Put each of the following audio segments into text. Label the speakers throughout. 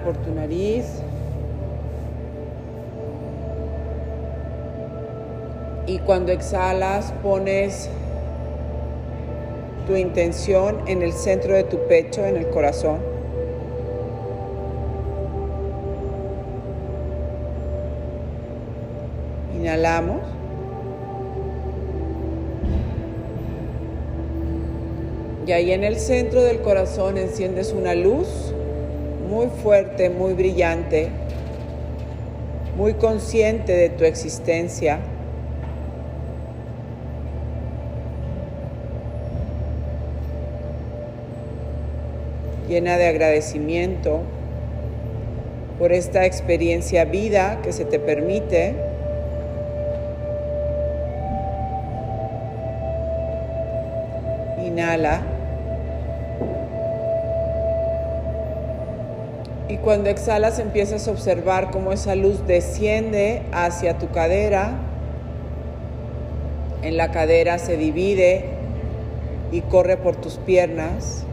Speaker 1: Por tu nariz. Y cuando exhalas pones tu intención en el centro de tu pecho, en el corazón. Inhalamos. Y ahí en el centro del corazón enciendes una luz muy fuerte, muy brillante, muy consciente de tu existencia. llena de agradecimiento por esta experiencia vida que se te permite. Inhala. Y cuando exhalas empiezas a observar cómo esa luz desciende hacia tu cadera. En la cadera se divide y corre por tus piernas.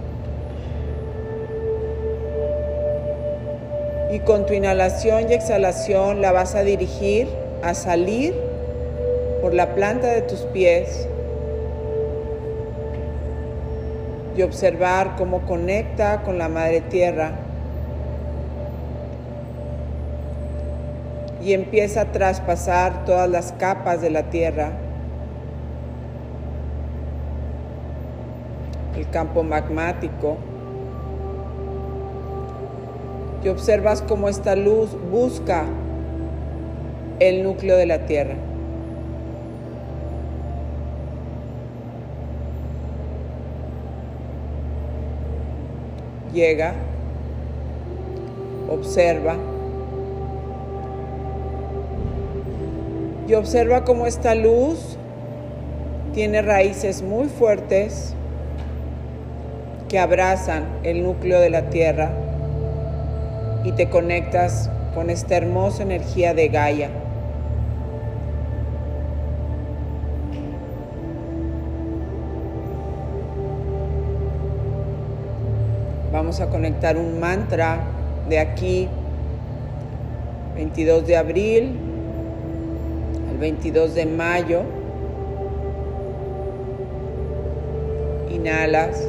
Speaker 1: y con tu inhalación y exhalación la vas a dirigir a salir por la planta de tus pies y observar cómo conecta con la madre tierra y empieza a traspasar todas las capas de la tierra. El campo magmático y observas cómo esta luz busca el núcleo de la Tierra. Llega, observa y observa cómo esta luz tiene raíces muy fuertes que abrazan el núcleo de la Tierra y te conectas con esta hermosa energía de Gaia. Vamos a conectar un mantra de aquí, 22 de abril 22 de mayo. Inhalas.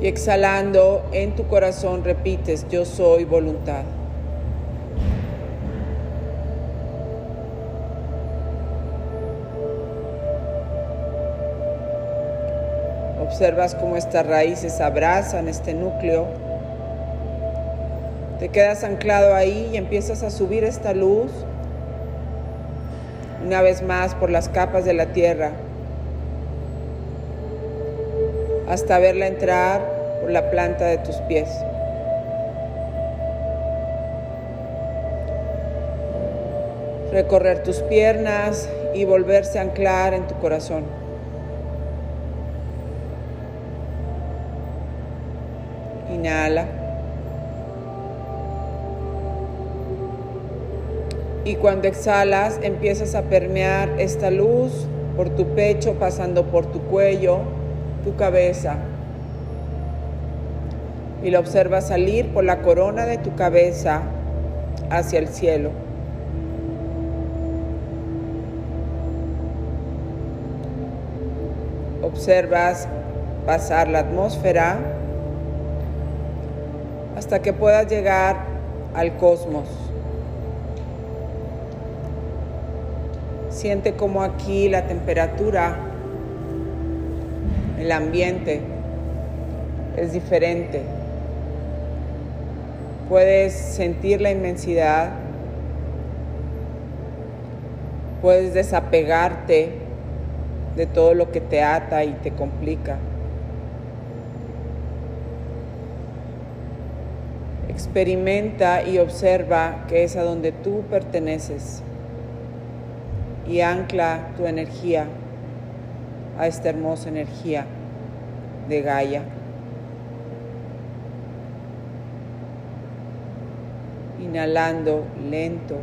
Speaker 1: Y exhalando en tu corazón repites, yo soy voluntad. Observas cómo estas raíces abrazan este núcleo. Te quedas anclado ahí y empiezas a subir esta luz una vez más por las capas de la tierra hasta verla entrar por la planta de tus pies. Recorrer tus piernas y volverse a anclar en tu corazón. Inhala. Y cuando exhalas empiezas a permear esta luz por tu pecho, pasando por tu cuello, tu cabeza y la observas salir por la corona de tu cabeza hacia el cielo. Observas pasar la atmósfera hasta que puedas llegar al cosmos. Siente como aquí la temperatura el ambiente es diferente. Puedes sentir la inmensidad, puedes desapegarte de todo lo que te ata y te complica. Experimenta y observa que es a donde tú perteneces y ancla tu energía a esta hermosa energía de Gaia. Inhalando lento,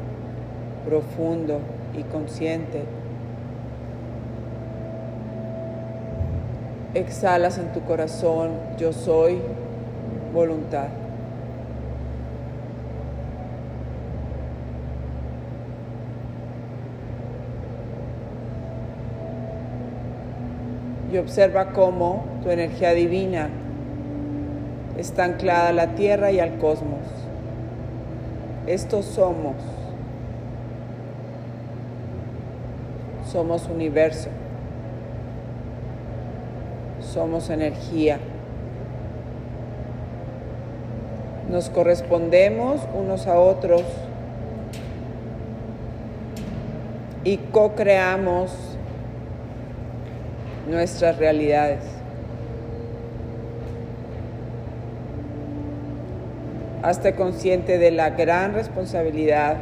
Speaker 1: profundo y consciente. Exhalas en tu corazón, yo soy voluntad. Y observa cómo tu energía divina está anclada a la tierra y al cosmos. Estos somos. Somos universo. Somos energía. Nos correspondemos unos a otros y co-creamos nuestras realidades. Hazte consciente de la gran responsabilidad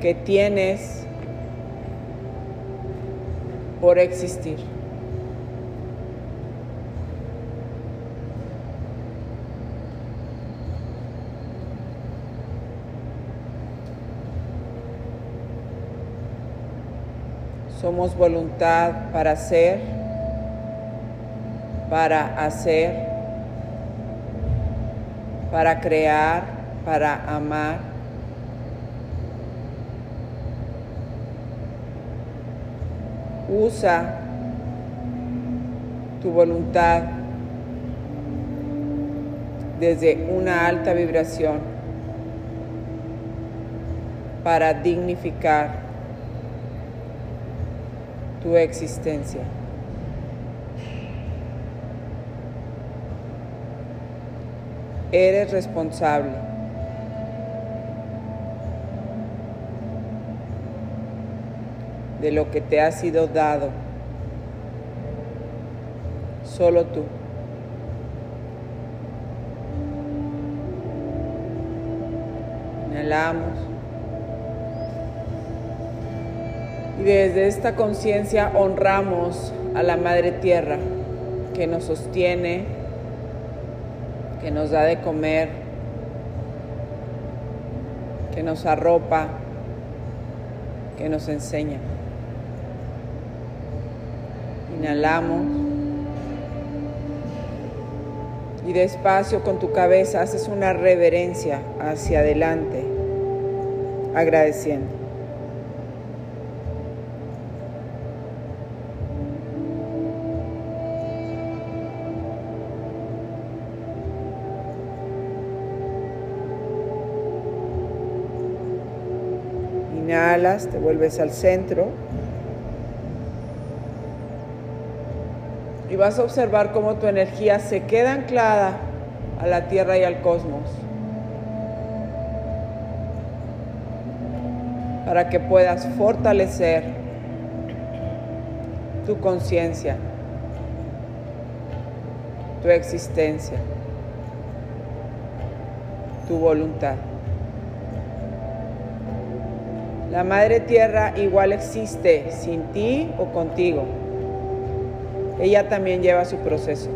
Speaker 1: que tienes por existir. Somos voluntad para ser, para hacer, para crear, para amar. Usa tu voluntad desde una alta vibración para dignificar tu existencia. Eres responsable. de lo que te ha sido dado. Solo tú. Inhalamos. Y desde esta conciencia honramos a la Madre Tierra que nos sostiene, que nos da de comer, que nos arropa, que nos enseña. Inhalamos. Y despacio con tu cabeza haces una reverencia hacia adelante, agradeciendo. Inhalas, te vuelves al centro. Y vas a observar cómo tu energía se queda anclada a la tierra y al cosmos. Para que puedas fortalecer tu conciencia, tu existencia, tu voluntad. La Madre Tierra igual existe sin ti o contigo. Ella también lleva su proceso.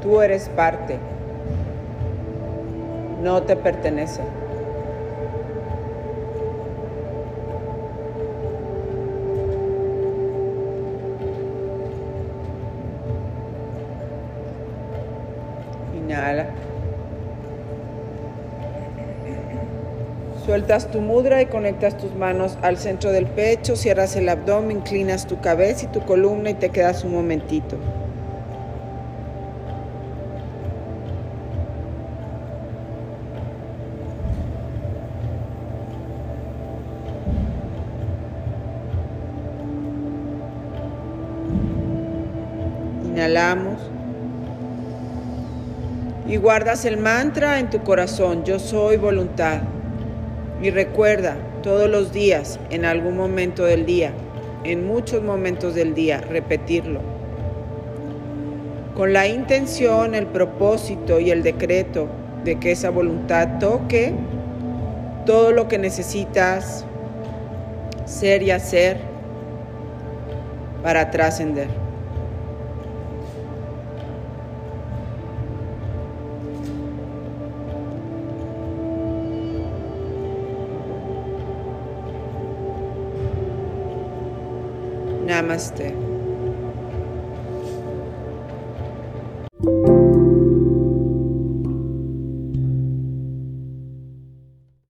Speaker 1: Tú eres parte. No te pertenece. Sueltas tu mudra y conectas tus manos al centro del pecho, cierras el abdomen, inclinas tu cabeza y tu columna y te quedas un momentito. Inhalamos y guardas el mantra en tu corazón, yo soy voluntad. Y recuerda todos los días, en algún momento del día, en muchos momentos del día, repetirlo. Con la intención, el propósito y el decreto de que esa voluntad toque todo lo que necesitas ser y hacer para trascender. Namaste.